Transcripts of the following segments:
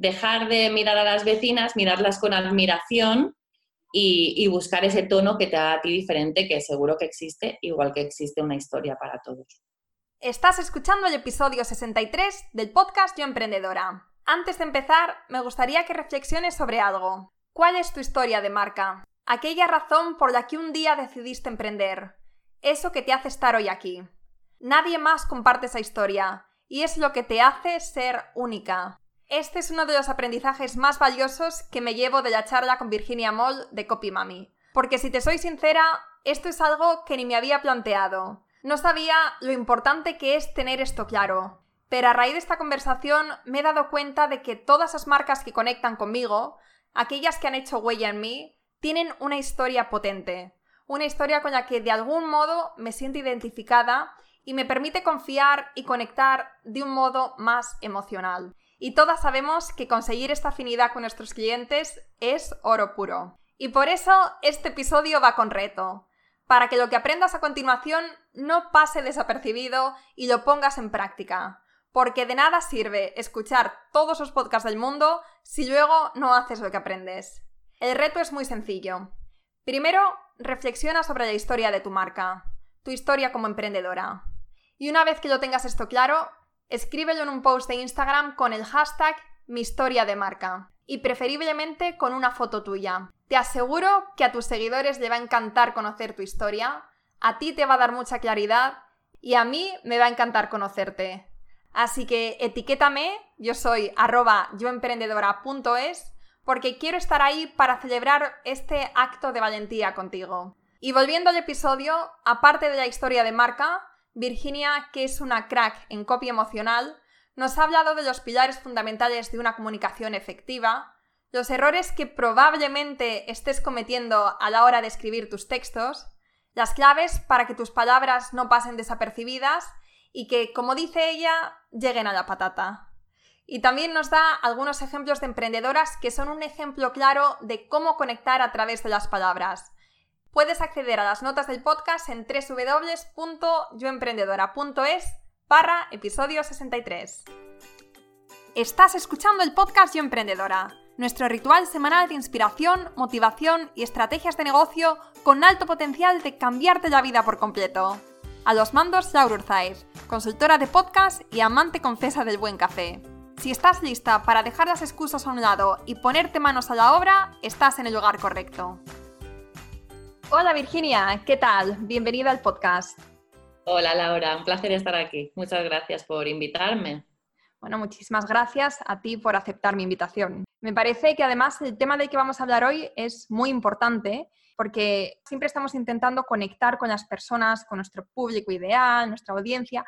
dejar de mirar a las vecinas, mirarlas con admiración y, buscar ese tono que te haga a ti diferente, que seguro que existe, igual que existe una historia para todos. Estás escuchando el episodio 63 del podcast Yo Emprendedora. Antes de empezar, me gustaría que reflexiones sobre algo. ¿Cuál es tu historia de marca? Aquella razón por la que un día decidiste emprender. Eso que te hace estar hoy aquí. Nadie más comparte esa historia, y es lo que te hace ser única. Este es uno de los aprendizajes más valiosos que me llevo de la charla con Virginia Moll de Copy Mami. Porque si te soy sincera, esto es algo que ni me había planteado. No sabía lo importante que es tener esto claro. Pero a raíz de esta conversación me he dado cuenta de que todas las marcas que conectan conmigo, aquellas que han hecho huella en mí, tienen una historia potente. Una historia con la que de algún modo me siento identificada y me permite confiar y conectar de un modo más emocional. Y todas sabemos que conseguir esta afinidad con nuestros clientes es oro puro. Y por eso este episodio va con reto, para que lo que aprendas a continuación no pase desapercibido y lo pongas en práctica. Porque de nada sirve escuchar todos los podcasts del mundo si luego no haces lo que aprendes. El reto es muy sencillo. Primero, reflexiona sobre la historia de tu marca, tu historia como emprendedora. Y una vez que lo tengas esto claro, escríbelo en un post de Instagram con el hashtag mi historia de marca y preferiblemente con una foto tuya. Te aseguro que a tus seguidores le va a encantar conocer tu historia, a ti te va a dar mucha claridad y a mí me va a encantar conocerte. Así que etiquétame, yo soy arroba yoemprendedora.es porque quiero estar ahí para celebrar este acto de valentía contigo. Y volviendo al episodio, aparte de la historia de marca, Virginia, que es una crack en copia emocional, nos ha hablado de los pilares fundamentales de una comunicación efectiva, los errores que probablemente estés cometiendo a la hora de escribir tus textos, las claves para que tus palabras no pasen desapercibidas y que, como dice ella, lleguen a la patata. Y también nos da algunos ejemplos de emprendedoras que son un ejemplo claro de cómo conectar a través de las palabras. Puedes acceder a las notas del podcast en www.yoemprendedora.es barra episodio 63. Estás escuchando el podcast Yo Emprendedora, nuestro ritual semanal de inspiración, motivación y estrategias de negocio con alto potencial de cambiarte la vida por completo. A los mandos, Laura Urzaiz, consultora de podcast y amante confesa del buen café. Si estás lista para dejar las excusas a un lado y ponerte manos a la obra, estás en el lugar correcto. Hola Virginia, ¿qué tal? Bienvenida al podcast. Hola Laura, un placer estar aquí. Muchas gracias por invitarme. Bueno, muchísimas gracias a ti por aceptar mi invitación. Me parece que además el tema del que vamos a hablar hoy es muy importante porque siempre estamos intentando conectar con las personas, con nuestro público ideal, nuestra audiencia,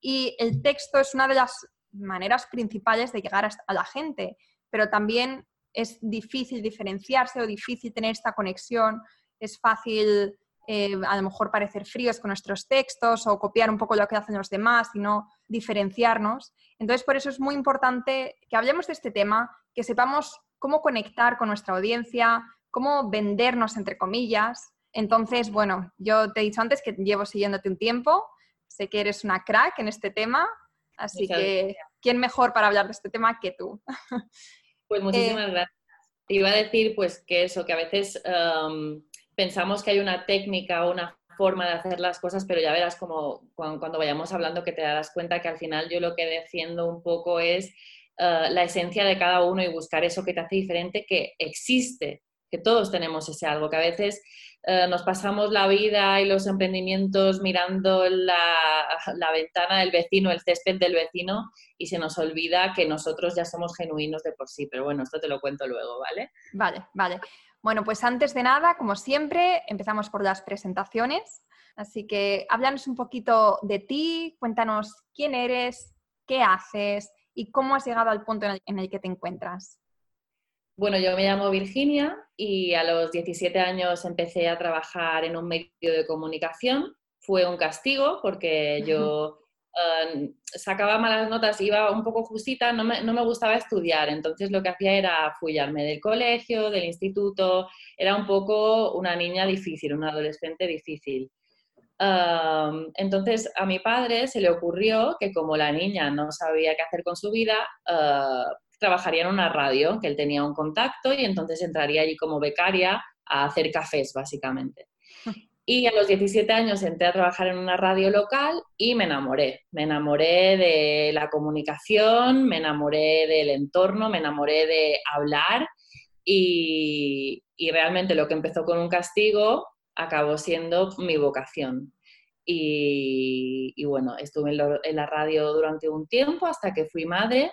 y el texto es una de las maneras principales de llegar a la gente, pero también es difícil diferenciarse o difícil tener esta conexión es fácil eh, a lo mejor parecer fríos con nuestros textos o copiar un poco lo que hacen los demás y no diferenciarnos. Entonces, por eso es muy importante que hablemos de este tema, que sepamos cómo conectar con nuestra audiencia, cómo vendernos, entre comillas. Entonces, bueno, yo te he dicho antes que llevo siguiéndote un tiempo, sé que eres una crack en este tema, así que, ¿quién mejor para hablar de este tema que tú? Pues muchísimas eh, gracias. Te iba a decir, pues, que eso, que a veces... Um, pensamos que hay una técnica o una forma de hacer las cosas, pero ya verás como cuando, vayamos hablando que te darás cuenta que al final yo lo que defiendo un poco es eh, la esencia de cada uno y buscar eso que te hace diferente, que existe, que todos tenemos ese algo, que a veces eh, nos pasamos la vida y los emprendimientos mirando la, la, ventana del vecino, el césped del vecino, y se nos olvida que nosotros ya somos genuinos de por sí. Pero bueno, esto te lo cuento luego, ¿vale? Vale, vale. Bueno, pues antes de nada, como siempre, empezamos por las presentaciones. Así que háblanos un poquito de ti, cuéntanos quién eres, qué haces y cómo has llegado al punto en el, que te encuentras. Bueno, yo me llamo Virginia y a los 17 años empecé a trabajar en un medio de comunicación. Fue un castigo porque yo Em, sacaba malas notas, iba un poco justita, no me, no me, gustaba estudiar, entonces lo que hacía era fullarme del colegio, del instituto, era un poco una niña difícil, una adolescente difícil. Em, entonces a mi padre se le ocurrió que como la niña no sabía qué hacer con su vida, eh, trabajaría en una radio, que él tenía un contacto y entonces entraría allí como becaria a hacer cafés, básicamente. Y a los 17 años entré a trabajar en una radio local y me enamoré. Me enamoré de la comunicación, me enamoré del entorno, me enamoré de hablar y, realmente lo que empezó con un castigo acabó siendo mi vocación. Y, bueno, estuve en, la radio durante un tiempo hasta que fui madre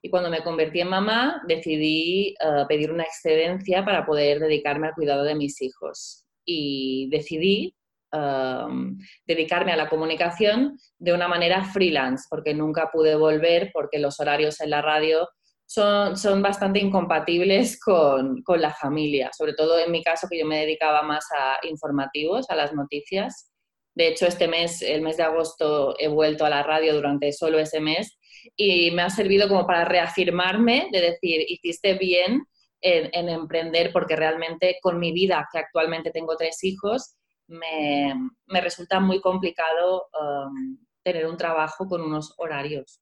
y cuando me convertí en mamá decidí eh, pedir una excedencia para poder dedicarme al cuidado de mis hijos y decidí um, dedicarme a la comunicación de una manera freelance, porque nunca pude volver porque los horarios en la radio son, son bastante incompatibles con, con, la familia, sobre todo en mi caso que yo me dedicaba más a informativos, a las noticias. De hecho, este mes, el mes de agosto, he vuelto a la radio durante solo ese mes y me ha servido como para reafirmarme de decir, hiciste bien en, emprender porque realmente con mi vida, que actualmente tengo tres hijos, me, resulta muy complicado um, tener un trabajo con unos horarios.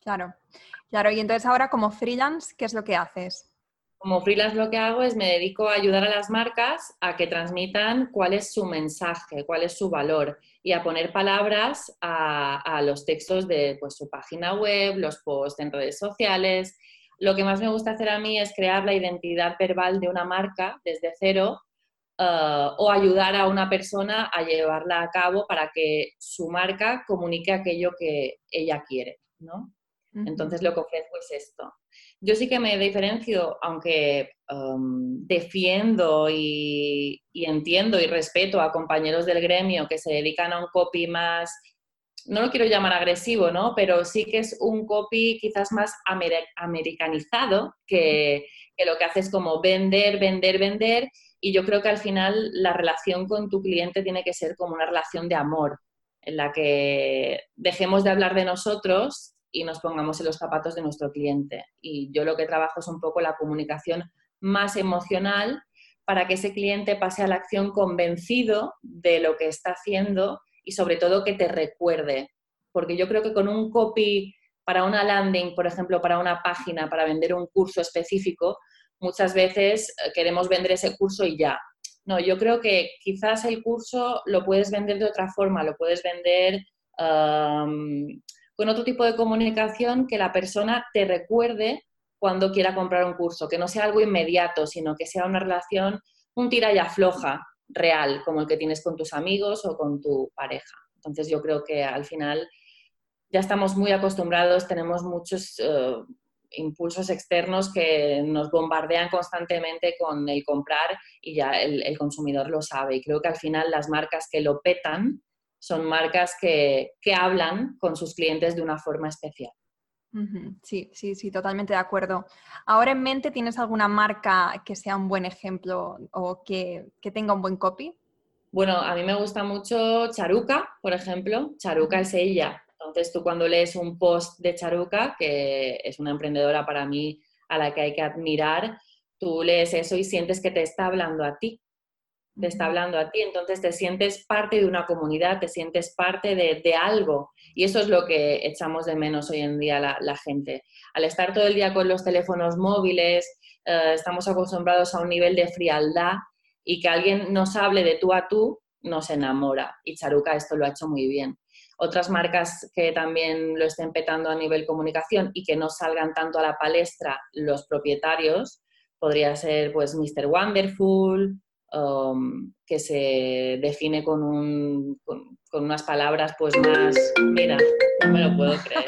Claro, claro. Y entonces ahora como freelance, ¿qué es lo que haces? Como freelance lo que hago es me dedico a ayudar a las marcas a que transmitan cuál es su mensaje, cuál es su valor y a poner palabras a, los textos de pues, su página web, los posts en redes sociales, lo que más me gusta hacer a mí es crear la identidad verbal de una marca desde cero eh, o ayudar a una persona a llevarla a cabo para que su marca comunique aquello que ella quiere, ¿no? Entonces lo que ofrezco es esto. Yo sí que me diferencio, aunque um, defiendo y, entiendo y respeto a compañeros del gremio que se dedican a un copy más no lo quiero llamar agresivo, ¿no? Pero sí que es un copy quizás más americanizado, que, lo que hace es como vender, vender, vender. Y yo creo que al final la relación con tu cliente tiene que ser como una relación de amor, en la que dejemos de hablar de nosotros y nos pongamos en los zapatos de nuestro cliente. Y yo lo que trabajo es un poco la comunicación más emocional para que ese cliente pase a la acción convencido de lo que está haciendo y sobre todo que te recuerde. Porque yo creo que con un copy para una landing, por ejemplo, para una página, para vender un curso específico, muchas veces eh, queremos vender ese curso y ya. No, yo creo que quizás el curso lo puedes vender de otra forma, lo puedes vender con otro tipo de comunicación que la persona te recuerde cuando quiera comprar un curso, que no sea algo inmediato, sino que sea una relación, un tira y afloja, real como el que tienes con tus amigos o con tu pareja. Entonces yo creo que al final ya estamos muy acostumbrados, tenemos muchos eh, impulsos externos que nos bombardean constantemente con el comprar y ya el, consumidor lo sabe. Y creo que al final las marcas que lo petan son marcas que hablan con sus clientes de una forma especial. Sí, sí, sí, totalmente de acuerdo. ¿Ahora en mente tienes alguna marca que sea un buen ejemplo o que, tenga un buen copy? Bueno, a mí me gusta mucho Charuca, por ejemplo. Charuca es ella. Entonces tú cuando lees un post de Charuca, que es una emprendedora para mí a la que hay que admirar, tú lees eso y sientes que te está hablando a ti te está hablando a ti, entonces te sientes parte de una comunidad, te sientes parte de, algo. Y eso es lo que echamos de menos hoy en día la, gente. Al estar todo el día con los teléfonos móviles, eh, estamos acostumbrados a un nivel de frialdad y que alguien nos hable de tú a tú, nos enamora. Y Charuca esto lo ha hecho muy bien. Otras marcas que también lo estén petando a nivel comunicación y que no salgan tanto a la palestra los propietarios, podría ser pues Mr. Wonderful, Um, que se define con, un, con, unas palabras pues más, mira, no me lo puedo creer.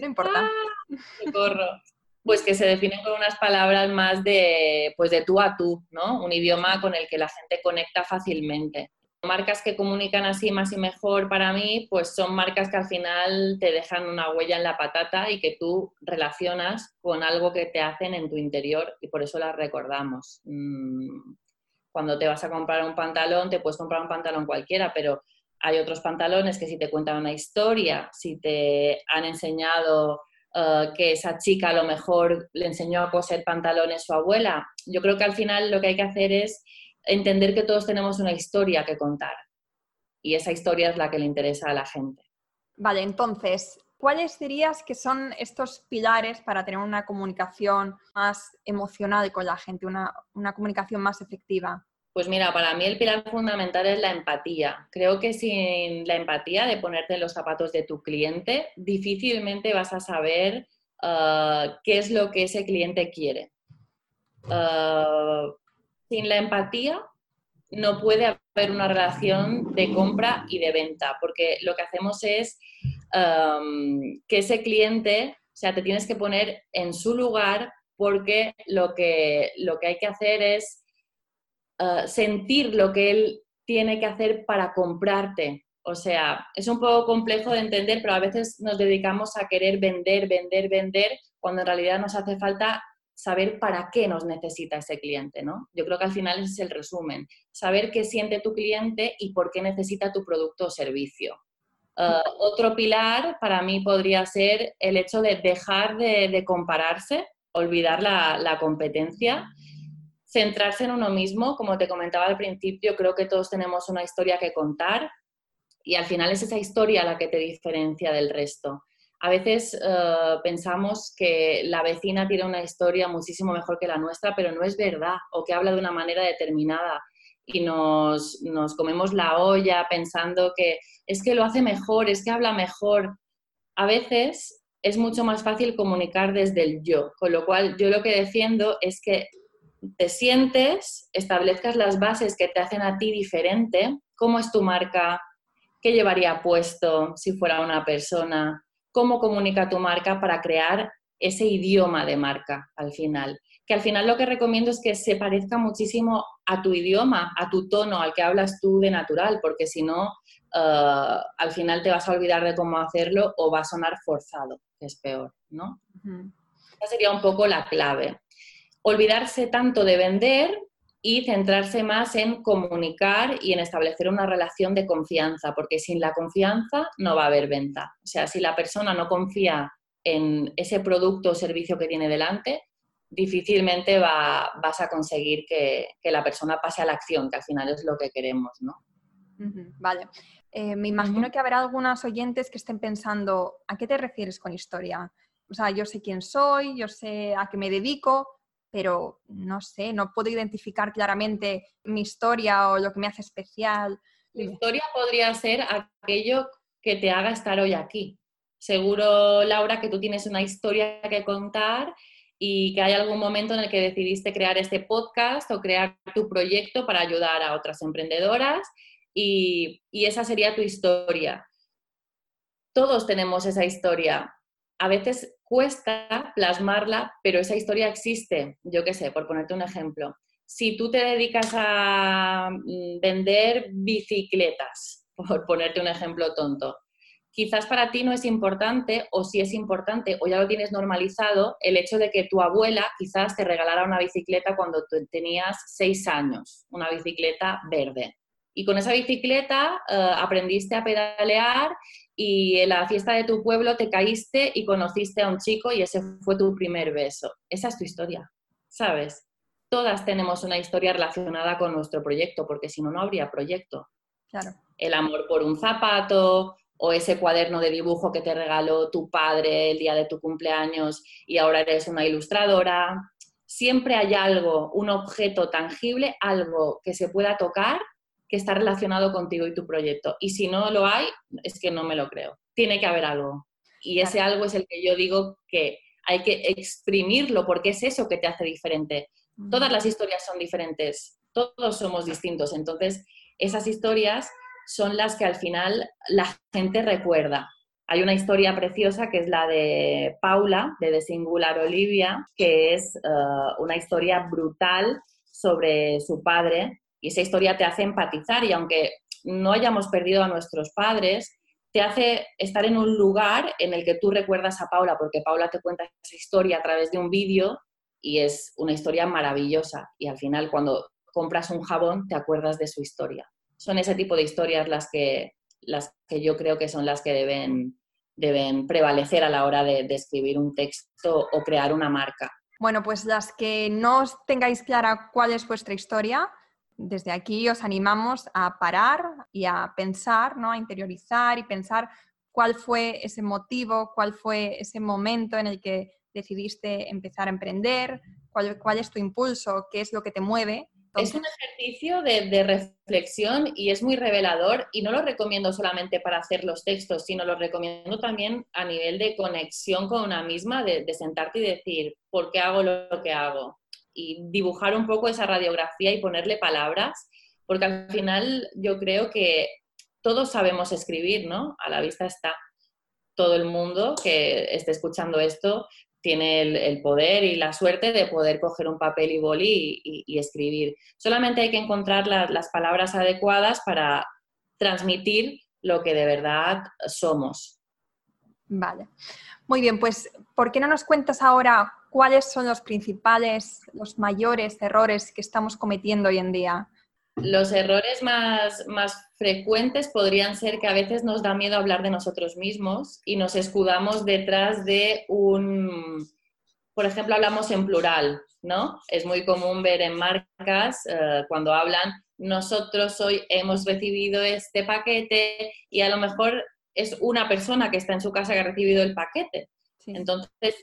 No importa. Ah, pues que se define con unas palabras más de, pues de tú a tú, ¿no? Un idioma con el que la gente conecta fácilmente marcas que comunican así más y mejor para mí, pues son marcas que al final te dejan una huella en la patata y que tú relacionas con algo que te hacen en tu interior y por eso las recordamos. Mm, cuando te vas a comprar un pantalón, te puedes comprar un pantalón cualquiera, pero hay otros pantalones que si te cuentan una historia, si te han enseñado eh, que esa chica a lo mejor le enseñó a coser pantalones su abuela, yo creo que al final lo que hay que hacer es entender que todos tenemos una historia que contar y esa historia es la que le interesa a la gente. Vale, entonces, ¿cuáles dirías que son estos pilares para tener una comunicación más emocional con la gente, una, comunicación más efectiva? Pues mira, para mí el pilar fundamental es la empatía. Creo que sin la empatía de ponerte en los zapatos de tu cliente, difícilmente vas a saber uh, qué es lo que ese cliente quiere. Uh, sin la empatía no puede haber una relación de compra y de venta, porque lo que hacemos es um, que ese cliente, o sea, te tienes que poner en su lugar porque lo que, lo que hay que hacer es uh, sentir lo que él tiene que hacer para comprarte. O sea, es un poco complejo de entender, pero a veces nos dedicamos a querer vender, vender, vender, cuando en realidad nos hace falta saber para qué nos necesita ese cliente, ¿no? Yo creo que al final es el resumen, saber qué siente tu cliente y por qué necesita tu producto o servicio. Uh, otro pilar para mí podría ser el hecho de dejar de, compararse, olvidar la, competencia, centrarse en uno mismo. Como te comentaba al principio, creo que todos tenemos una historia que contar y al final es esa historia la que te diferencia del resto. A veces eh, pensamos que la vecina tiene una historia muchísimo mejor que la nuestra, pero no es verdad, o que habla de una manera determinada y nos, comemos la olla pensando que es que lo hace mejor, es que habla mejor. A veces es mucho más fácil comunicar desde el yo, con lo cual yo lo que defiendo es que te sientes, establezcas las bases que te hacen a ti diferente, cómo es tu marca, qué llevaría puesto si fuera una persona, cómo comunica tu marca para crear ese idioma de marca al final. Que al final lo que recomiendo es que se parezca muchísimo a tu idioma, a tu tono, al que hablas tú de natural, porque si no, eh, al final te vas a olvidar de cómo hacerlo o va a sonar forzado, que es peor, ¿no? Esa sería un poco la clave. Olvidarse tanto de vender y centrarse más en comunicar y en establecer una relación de confianza, porque sin la confianza no va a haber venta. O sea, si la persona no confía en ese producto o servicio que tiene delante, difícilmente va, vas a conseguir que, la persona pase a la acción, que al final es lo que queremos, ¿no? vale. Eh, me imagino que habrá algunas oyentes que estén pensando, ¿a qué te refieres con historia? O sea, yo sé quién soy, yo sé a qué me dedico, pero no sé, no puedo identificar claramente mi historia o lo que me hace especial. Mi historia podría ser aquello que te haga estar hoy aquí. Seguro, Laura, que tú tienes una historia que contar y que hay algún momento en el que decidiste crear este podcast o crear tu proyecto para ayudar a otras emprendedoras y, y esa sería tu historia. Todos tenemos esa historia. A veces cuesta plasmarla, pero esa historia existe. Yo qué sé, por ponerte un ejemplo. Si tú te dedicas a mm, vender bicicletas, por ponerte un ejemplo tonto, quizás para ti no es importante o si es importante o ya lo tienes normalizado el hecho de que tu abuela quizás te regalara una bicicleta cuando tú tenías seis años, una bicicleta verde. Y con esa bicicleta eh, aprendiste a pedalear y en la fiesta de tu pueblo te caíste y conociste a un chico y ese fue tu primer beso. Esa es tu historia, ¿sabes? Todas tenemos una historia relacionada con nuestro proyecto, porque si no, no habría proyecto. Claro. El amor por un zapato o ese cuaderno de dibujo que te regaló tu padre el día de tu cumpleaños y ahora eres una ilustradora. Siempre hay algo, un objeto tangible, algo que se pueda tocar que está relacionado contigo y tu proyecto. Y si no lo hay, es que no me lo creo. Tiene que haber algo. Y ese algo es el que yo digo que hay que exprimirlo porque es eso que te hace diferente. Todas las historias son diferentes, todos somos distintos. Entonces, esas historias son las que al final la gente recuerda. Hay una historia preciosa que es la de Paula, de The Singular Olivia, que es eh, una historia brutal sobre su padre, y esa historia te hace empatizar y aunque no hayamos perdido a nuestros padres, te hace estar en un lugar en el que tú recuerdas a Paula, porque Paula te cuenta esa historia a través de un vídeo y es una historia maravillosa. Y al final, cuando compras un jabón, te acuerdas de su historia. Son ese tipo de historias las que, las que yo creo que son las que deben, deben prevalecer a la hora de, de escribir un texto o crear una marca. Bueno, pues las que no tengáis clara cuál es vuestra historia, desde aquí os animamos a parar y a pensar, ¿no? a interiorizar y pensar cuál fue ese motivo, cuál fue ese momento en el que decidiste empezar a emprender, cuál, cuál es tu impulso, qué es lo que te mueve. Es un ejercicio de, reflexión y es muy revelador y no lo recomiendo solamente para hacer los textos, sino lo recomiendo también a nivel de conexión con una misma, de, de sentarte y decir, ¿por qué hago lo que hago? Y dibujar un poco esa radiografía y ponerle palabras, porque al final yo creo que todos sabemos escribir, ¿no? A la vista está. Todo el mundo que esté escuchando esto tiene el, poder y la suerte de poder coger un papel y boli y, escribir. Solamente hay que encontrar las palabras adecuadas para transmitir lo que de verdad somos. Vale. Muy bien, pues ¿por qué no nos cuentas ahora cuáles son los principales, los mayores errores que estamos cometiendo hoy en día? Los errores más, frecuentes podrían ser que a veces nos da miedo hablar de nosotros mismos y nos escudamos detrás de un, por ejemplo, hablamos en plural, ¿no? Es muy común ver en marcas eh, cuando hablan, nosotros hoy hemos recibido este paquete y a lo mejor es una persona que está en su casa que ha recibido el paquete. Entonces,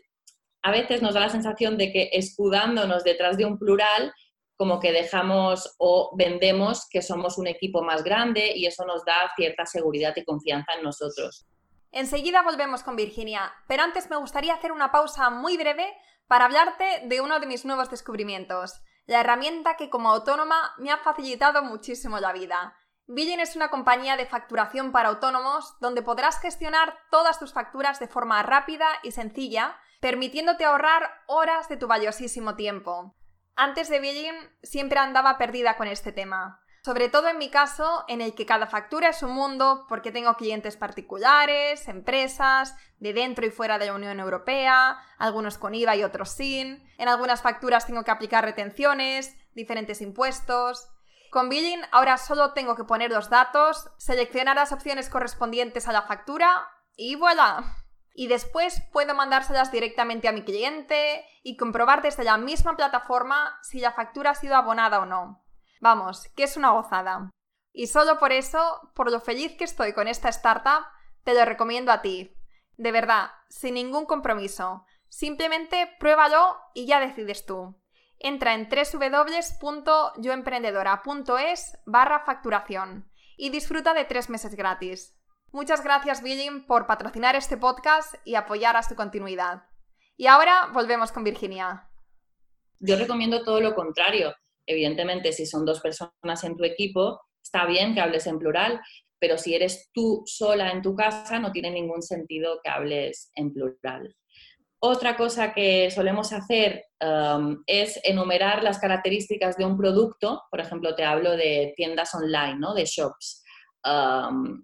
a veces nos da la sensación de que escudándonos detrás de un plural como que dejamos o vendemos que somos un equipo más grande y eso nos da cierta seguridad y confianza en nosotros. Enseguida volvemos con Virginia, pero antes me gustaría hacer una pausa muy breve para hablarte de uno de mis nuevos descubrimientos, la herramienta que como autónoma me ha facilitado muchísimo la vida. Billing es una compañía de facturación para autónomos donde podrás gestionar todas tus facturas de forma rápida y sencilla, permitiéndote ahorrar horas de tu valiosísimo tiempo. Antes de Billing siempre andaba perdida con este tema. Sobre todo en mi caso, en el que cada factura es un mundo porque tengo clientes particulares, empresas, de dentro y fuera de la Unión Europea, algunos con IVA y otros sin. En algunas facturas tengo que aplicar retenciones, diferentes impuestos. Con Billing ahora solo tengo que poner los datos, seleccionar las opciones correspondientes a la factura y voilà y después puedo mandárselas directamente a mi cliente y comprobar desde la misma plataforma si la factura ha sido abonada o no. Vamos, que es una gozada. Y solo por eso, por lo feliz que estoy con esta startup, te lo recomiendo a ti. De verdad, sin ningún compromiso. Simplemente pruébalo y ya decides tú. Entra en www.yoemprendedora.es barra facturación y disfruta de tres meses gratis. Muchas gracias, Billing, por patrocinar este podcast y apoyar a su continuidad. Y ahora volvemos con Virginia. Yo recomiendo todo lo contrario. Evidentemente, si son dos personas en tu equipo, está bien que hables en plural, pero si eres tú sola en tu casa, no tiene ningún sentido que hables en plural. Otra cosa que solemos hacer um, es enumerar las características de un producto. Por ejemplo, te hablo de tiendas online, ¿no? de shops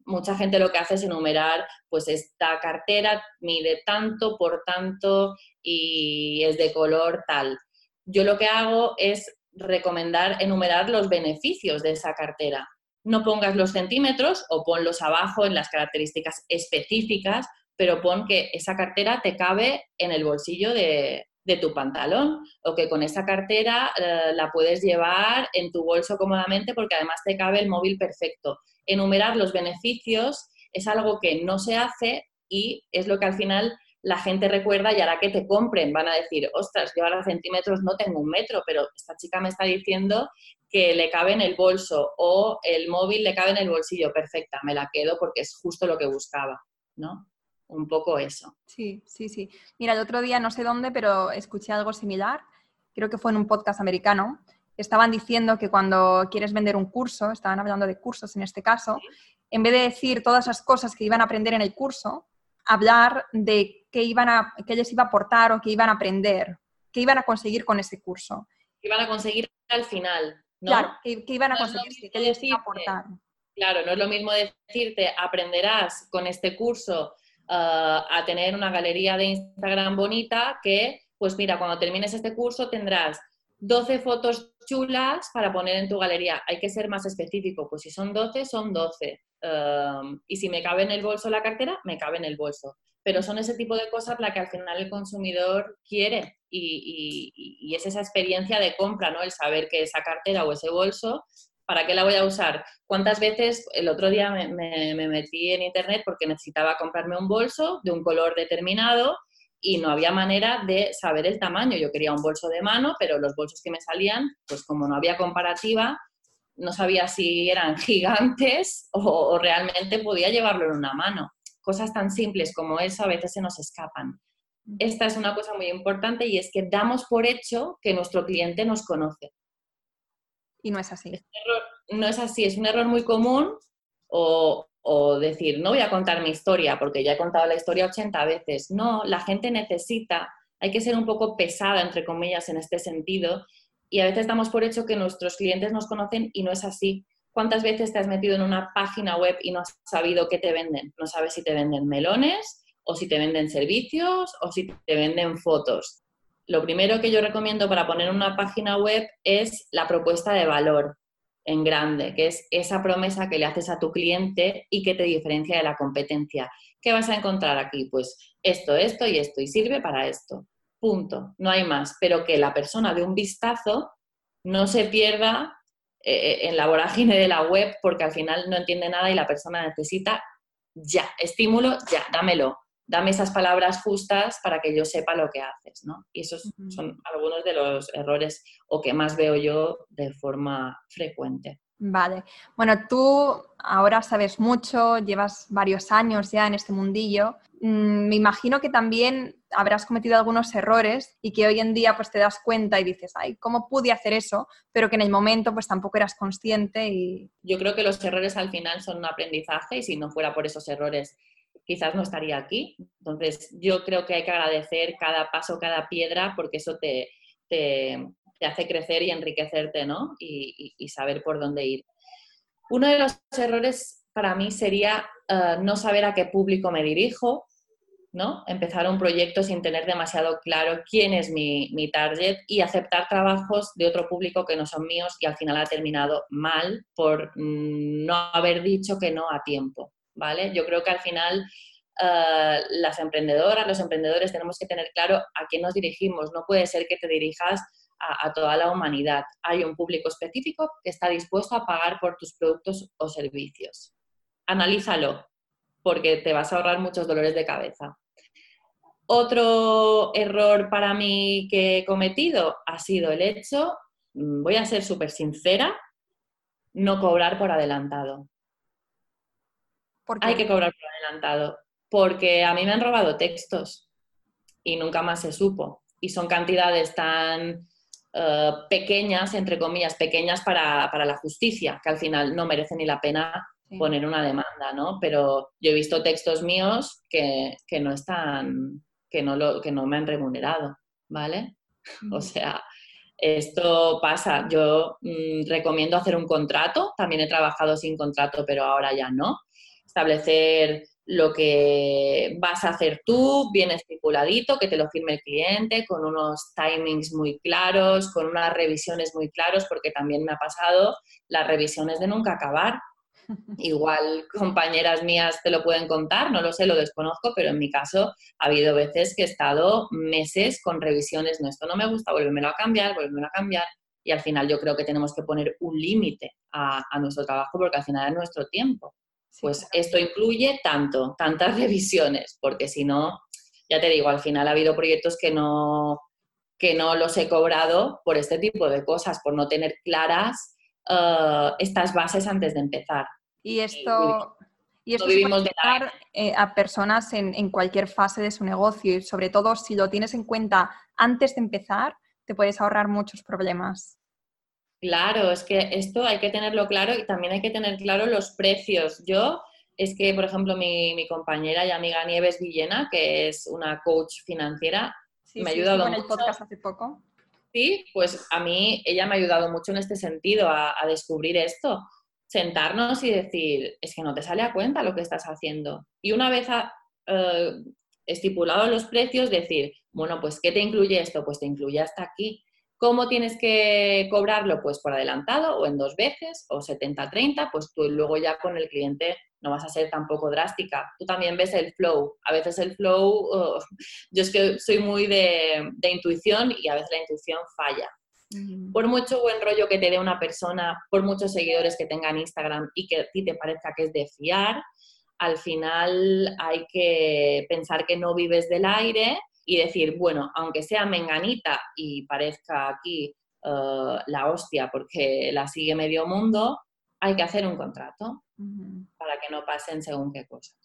mucha gente lo que hace es enumerar, pues esta cartera mide tanto por tanto y es de color tal. Yo lo que hago es recomendar enumerar los beneficios de esa cartera. No pongas los centímetros o ponlos abajo en las características específicas, pero pon que esa cartera te cabe en el bolsillo de, tu pantalón o que con esa cartera eh, la puedes llevar en tu bolso cómodamente porque además te cabe el móvil perfecto. Enumerar los beneficios es algo que no se hace y es lo que al final la gente recuerda y hará que te compren. Van a decir, ostras, yo a centímetros no tengo un metro, pero esta chica me está diciendo que le cabe en el bolso o el móvil le cabe en el bolsillo. Perfecta, me la quedo porque es justo lo que buscaba, ¿no? un poco eso. Sí, sí, sí. Mira, el otro día no sé dónde, pero escuché algo similar, creo que fue en un podcast americano, estaban diciendo que cuando quieres vender un curso, estaban hablando de cursos en este caso, en vez de decir todas las cosas que iban a aprender en el curso, hablar de qué, iban a, qué les iba a aportar o qué iban a aprender, qué iban a conseguir con ese curso. ¿Qué iban a conseguir al final? Claro, qué, iban a conseguir, qué les iba a aportar. Claro, no es lo mismo decirte aprenderás con este curso a tener una galería de Instagram bonita que, pues mira, cuando termines este curso tendrás 12 fotos chulas para poner en tu galería. Hay que ser más específico, pues si son 12, son 12. Um, y si me cabe en el bolso la cartera, me cabe en el bolso. Pero son ese tipo de cosas la que al final el consumidor quiere y, es esa experiencia de compra, ¿no? El saber que esa cartera o ese bolso ¿Para qué la voy a usar? ¿Cuántas veces el otro día me metí en internet porque necesitaba comprarme un bolso de un color determinado y no había manera de saber el tamaño. Yo quería un bolso de mano, pero los bolsos que me salían, pues como no había comparativa, no sabía si eran gigantes o, realmente podía llevarlo en una mano. Cosas tan simples como eso a veces se nos escapan. Esta es una cosa muy importante y es que damos por hecho que nuestro cliente nos conoce. Y no es así. no es así, es un error muy común o, o decir, no voy a contar mi historia porque ya he contado la historia 80 veces. No, la gente necesita, hay que ser un poco pesada, entre comillas, en este sentido. Y a veces damos por hecho que nuestros clientes nos conocen y no es así. ¿Cuántas veces te has metido en una página web y no has sabido qué te venden? No sabes si te venden melones o si te venden servicios o si te venden fotos. Lo primero que yo recomiendo para poner una página web es la propuesta de valor en grande, que es esa promesa que le haces a tu cliente y que te diferencia de la competencia. ¿Qué vas a encontrar aquí? Pues esto, esto y esto, y sirve para esto. Punto. No hay más. Pero que la persona de un vistazo no se pierda eh, eh, en la vorágine de la web porque al final no entiende nada y la persona necesita ya, estímulo, ya, dámelo dame esas palabras justas para que yo sepa lo que haces, ¿no? Y esos son algunos de los errores o que más veo yo de forma frecuente. Vale. Bueno, tú ahora sabes mucho, llevas varios años ya en este mundillo. Mm, me imagino que también habrás cometido algunos errores y que hoy en día pues te das cuenta y dices, ay, ¿cómo pude hacer eso? Pero que en el momento pues tampoco eras consciente y... Yo creo que los errores al final son un aprendizaje y si no fuera por esos errores quizás no estaría aquí. Entonces, yo creo que hay que agradecer cada paso, cada piedra, porque eso te, te, hace crecer y enriquecerte, ¿no? Y, saber por dónde ir. Uno de los errores para mí sería eh, no saber a qué público me dirijo, ¿no? Empezar un proyecto sin tener demasiado claro quién es mi, mi, target y aceptar trabajos de otro público que no son míos y al final ha terminado mal por mm, no haber dicho que no a tiempo. ¿Vale? Yo creo que al final eh, las emprendedoras, los emprendedores tenemos que tener claro a quién nos dirigimos. No puede ser que te dirijas a, toda la humanidad. Hay un público específico que está dispuesto a pagar por tus productos o servicios. Analízalo, porque te vas a ahorrar muchos dolores de cabeza. Otro error para mí que he cometido ha sido el hecho, mm, voy a ser súper sincera, no cobrar por adelantado. Hay que cobrar por adelantado, porque a mí me han robado textos y nunca más se supo. Y son cantidades tan eh, pequeñas, entre comillas, pequeñas para, la justicia, que al final no merece ni la pena poner una demanda, ¿no? Pero yo he visto textos míos que, no están, que no, lo, que no me han remunerado, ¿vale? O sea, esto pasa. Yo mm, recomiendo hacer un contrato. También he trabajado sin contrato, pero ahora ya no establecer lo que vas a hacer tú, bien estipuladito, que te lo firme el cliente, con unos timings muy claros, con unas revisiones muy claros, porque también me ha pasado las revisiones de nunca acabar. Igual compañeras mías te lo pueden contar, no lo sé, lo desconozco, pero en mi caso ha habido veces que he estado meses con revisiones, no, esto no me gusta, vuélvemelo a cambiar, vuélvemelo a cambiar, y al final yo creo que tenemos que poner un límite a, a nuestro trabajo porque al final es nuestro tiempo pues esto incluye tanto, tantas revisiones, porque si no, ya te digo, al final ha habido proyectos que no, que no los he cobrado por este tipo de cosas, por no tener claras eh, estas bases antes de empezar. Y esto... Y esto vivimos de eh, a personas en, en, cualquier fase de su negocio y sobre todo si lo tienes en cuenta antes de empezar, te puedes ahorrar muchos problemas. Claro, es que esto hay que tenerlo claro y también hay que tener claro los precios. Yo, es que, por ejemplo, mi, compañera y amiga Nieves Villena, que es una coach financiera, me ha ayudado en el podcast hace poco. Sí, pues a mí ella me ha ayudado mucho en este sentido a, descubrir esto. Sentarnos y decir, es que no te sale a cuenta lo que estás haciendo. Y una vez eh, estipulado los precios, decir, bueno, pues ¿qué te incluye esto? Pues te incluye hasta aquí. ¿Cómo tienes que cobrarlo? Pues por adelantado o en dos veces o 70-30, pues tú luego ya con el cliente no vas a ser tampoco drástica. Tú también ves el flow. A veces el flow, oh, yo es que soy muy de, intuición y a veces la intuición falla. Por mucho buen rollo que te dé una persona, por muchos seguidores que tenga en Instagram y que a ti te parezca que es de fiar, al final hay que pensar que no vives del aire y decir, bueno, aunque sea menganita y parezca aquí eh, la hostia porque la sigue medio mundo, hay que hacer un contrato para que no pasen según qué cosas.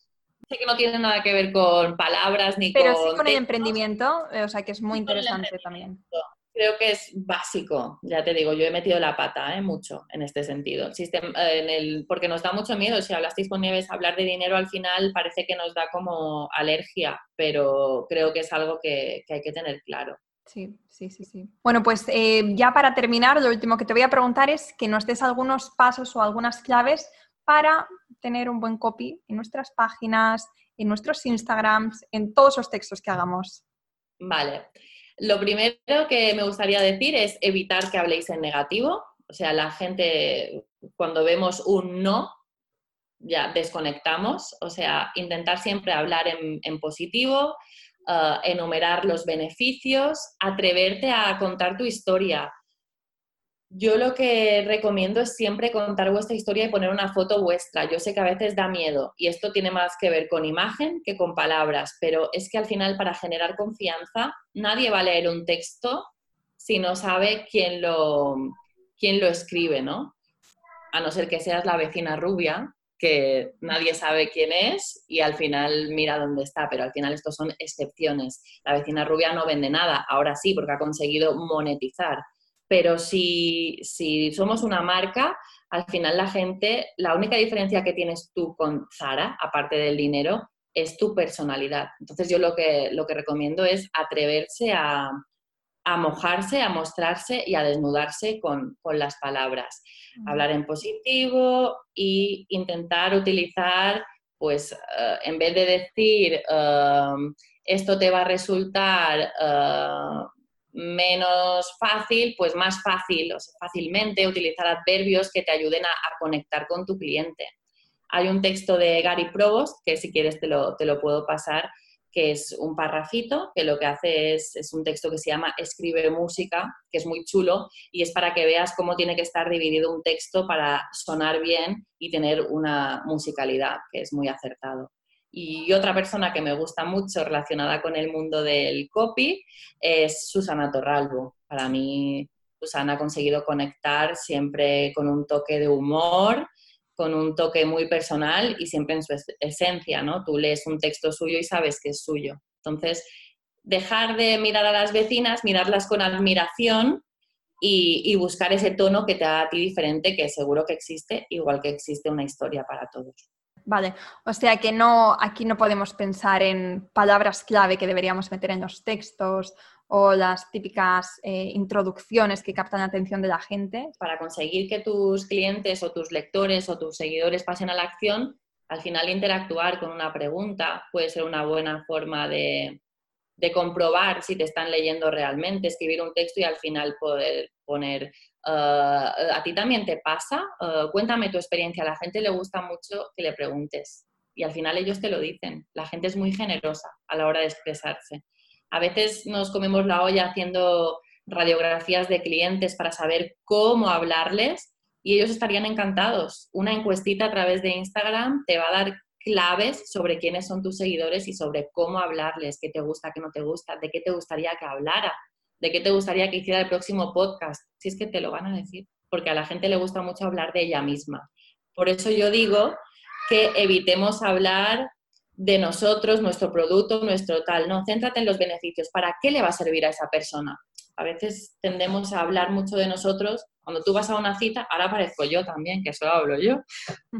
Sé que no tiene nada que ver con palabras ni con... Pero sí con el emprendimiento, o sea que es muy interesante también creo que es básico, ya te digo, yo he metido la pata ¿eh? mucho en este sentido, en el, porque nos da mucho miedo, si hablasteis con Nieves, hablar de dinero al final parece que nos da como alergia, pero creo que es algo que, hay que tener claro. Sí, sí, sí, sí. Bueno, pues eh, ya para terminar, lo último que te voy a preguntar es que nos des algunos pasos o algunas claves para tener un buen copy en nuestras páginas, en nuestros Instagrams, en todos los textos que hagamos. Vale. Lo primero que me gustaría decir es evitar que habléis en negativo. O sea, la gente, cuando vemos un no, ya desconectamos. O sea, intentar siempre hablar en, positivo, eh, enumerar los beneficios, atreverte a contar tu historia. Yo lo que recomiendo es siempre contar vuestra historia y poner una foto vuestra. Yo sé que a veces da miedo y esto tiene más que ver con imagen que con palabras, pero es que al final para generar confianza nadie va a leer un texto si no sabe quién lo, quién lo escribe, ¿no? A no ser que seas la vecina rubia, que nadie sabe quién es y al final mira dónde está, pero al final estos son excepciones. La vecina rubia no vende nada, ahora sí, porque ha conseguido monetizar pero si, somos una marca, al final la gente, la única diferencia que tienes tú con Zara, aparte del dinero, es tu personalidad. Entonces yo lo que, lo que recomiendo es atreverse a, mojarse, a mostrarse y a desnudarse con, las palabras. Hablar en positivo e intentar utilizar, pues eh, en vez de decir eh, esto te va a resultar eh, menos fácil, pues más fácil, o fácilmente utilizar adverbios que te ayuden a, conectar con tu cliente. Hay un texto de Gary Provost, que si quieres te lo, te lo puedo pasar, que es un parrafito, que lo que hace es, es un texto que se llama Escribe música, que es muy chulo, y es para que veas cómo tiene que estar dividido un texto para sonar bien y tener una musicalidad, que es muy acertado. Y otra persona que me gusta mucho relacionada con el mundo del copy es Susana Torralbo. Para mí, Susana ha conseguido conectar siempre con un toque de humor, con un toque muy personal y siempre en su esencia, ¿no? Tú lees un texto suyo y sabes que es suyo. Entonces, dejar de mirar a las vecinas, mirarlas con admiración y, y, buscar ese tono que te da a ti diferente, que seguro que existe, igual que existe una historia para todos. Vale, o sea que no, aquí no podemos pensar en palabras clave que deberíamos meter en los textos o las típicas eh, introducciones que captan la atención de la gente. Para conseguir que tus clientes o tus lectores o tus seguidores pasen a la acción, al final interactuar con una pregunta puede ser una buena forma de, de comprobar si te están leyendo realmente, escribir un texto y al final poder poner Ah, ¿A ti también te pasa? Ah, cuéntame tu experiencia. A la gente le gusta mucho que le preguntes y al final ellos te lo dicen. La gente es muy generosa a la hora de expresarse. A veces nos comemos la olla haciendo radiografías de clientes para saber cómo hablarles y ellos estarían encantados. Una encuestita a través de Instagram te va a dar claves sobre quiénes son tus seguidores y sobre cómo hablarles, qué te gusta, qué no te gusta, de qué te gustaría que hablara de qué te gustaría que hiciera el próximo podcast, si es que te lo van a decir, porque a la gente le gusta mucho hablar de ella misma. Por eso yo digo que evitemos hablar de nosotros, nuestro producto, nuestro tal, no, céntrate en los beneficios, ¿para qué le va a servir a esa persona? A veces tendemos a hablar mucho de nosotros cuando tú vas a una cita, ahora aparezco yo también, que solo hablo yo,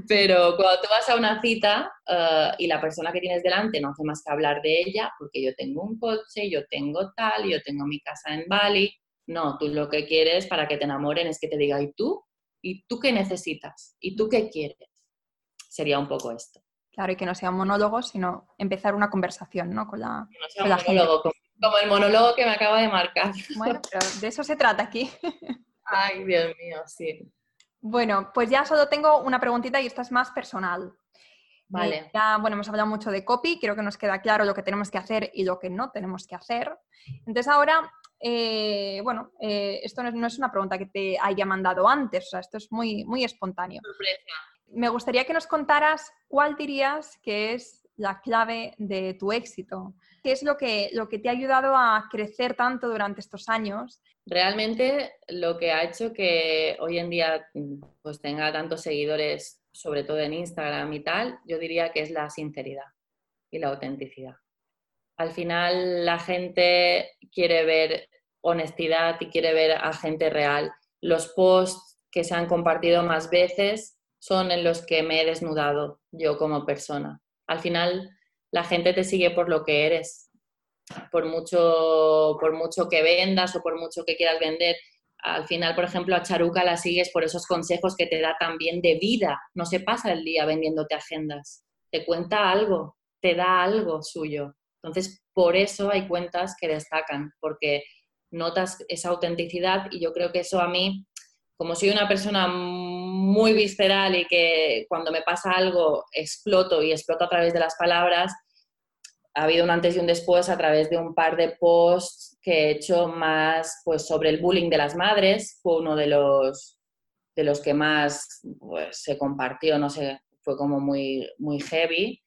pero cuando tú vas a una cita eh, y la persona que tienes delante no hace más que hablar de ella, porque yo tengo un coche, yo tengo tal, yo tengo mi casa en Bali, no, tú lo que quieres para que te enamoren es que te diga, ¿y tú? ¿Y tú qué necesitas? ¿Y tú qué quieres? Sería un poco esto. Claro, y que no sea un monólogo, sino empezar una conversación, ¿no? Con la, no sea un monólogo, como el monólogo que me acaba de marcar. Bueno, pero de eso se trata aquí. Ay, Dios mío, sí. Bueno, pues ya solo tengo una preguntita y esta es más personal. Vale. Ya, bueno, hemos hablado mucho de copy, creo que nos queda claro lo que tenemos que hacer y lo que no tenemos que hacer. Entonces ahora eh, bueno, eh, esto no es, una pregunta que te haya mandado antes, o sea, esto es muy, muy espontáneo. Me gustaría que nos contaras cuál dirías que es la clave de tu éxito. ¿Qué es lo que, lo que te ha ayudado a crecer tanto durante estos años? Realmente lo que ha hecho que hoy en día pues, tenga tantos seguidores, sobre todo en Instagram y tal, yo diría que es la sinceridad y la autenticidad. Al final la gente quiere ver honestidad y quiere ver a gente real. Los posts que se han compartido más veces son en los que me he desnudado yo como persona. Al final la gente te sigue por lo que eres, por mucho, por mucho que vendas o por mucho que quieras vender. Al final, por ejemplo, a Charuca la sigues por esos consejos que te da también de vida. No se pasa el día vendiéndote agendas. Te cuenta algo, te da algo suyo. Entonces, por eso hay cuentas que destacan, porque notas esa autenticidad y yo creo que eso a mí, como soy una persona muy visceral y que cuando me pasa algo exploto y exploto a través de las palabras, ha habido un antes y un después a través de un par de posts que he hecho más pues, sobre el bullying de las madres. Fue uno de los, de los que más pues, se compartió, no sé, fue como muy, muy heavy.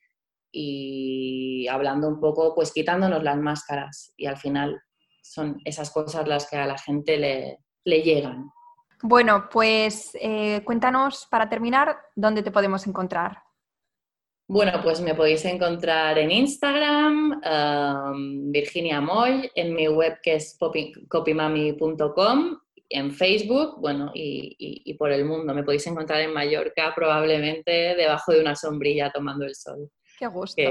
Y hablando un poco, pues quitándonos las máscaras. Y al final son esas cosas las que a la gente le, le llegan. Bueno, pues eh, cuéntanos para terminar dónde te podemos encontrar. Bueno, pues me podéis encontrar en Instagram, um, Virginia Moy, en mi web que es copymami.com, en Facebook, bueno, y, por el mundo. Me podéis encontrar en Mallorca, probablemente debajo de una sombrilla tomando el sol. Qué gusto.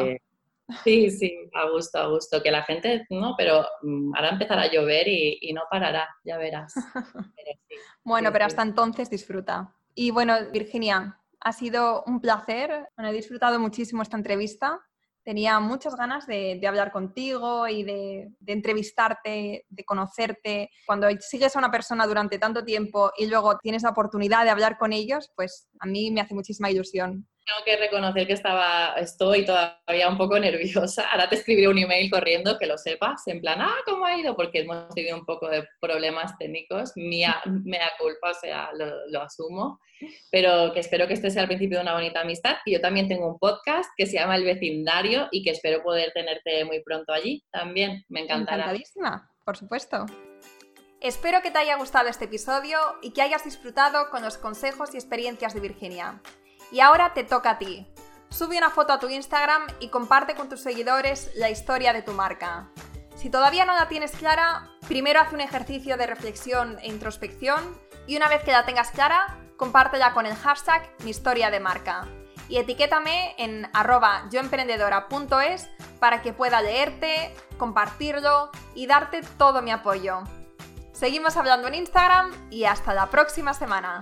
Sí, sí, a gusto, a gusto. Que la gente, no, pero mm, ahora empezará a llover y, no parará, ya verás. bueno, pero hasta entonces disfruta. Y bueno, Virginia, ha sido un placer. he disfrutado muchísimo esta entrevista. Tenía muchas ganas de, hablar contigo y de, entrevistarte, de conocerte. Cuando sigues a una persona durante tanto tiempo y luego tienes la oportunidad de hablar con ellos, pues a mí me hace muchísima ilusión tengo que reconocer que estaba, estoy todavía un poco nerviosa. Ahora te escribiré un email corriendo que lo sepas, en plan, ah, ¿cómo ha ido? Porque hemos tenido un poco de problemas técnicos. Mía, mea culpa, o sea, lo, asumo. Pero que espero que este sea el principio de una bonita amistad. Y yo también tengo un podcast que se llama El Vecindario y que espero poder tenerte muy pronto allí también. Me encantará. Encantadísima, por supuesto. Espero que te haya gustado este episodio y que hayas disfrutado con los consejos y experiencias de Virginia. Y ahora te toca a ti. Sube una foto a tu Instagram y comparte con tus seguidores la historia de tu marca. Si todavía no la tienes clara, primero haz un ejercicio de reflexión e introspección y una vez que la tengas clara, compártela con el hashtag mi historia de marca. Y etiquétame en arroba yoemprendedora.es para que pueda leerte, compartirlo y darte todo mi apoyo. Seguimos hablando en Instagram y hasta la próxima semana.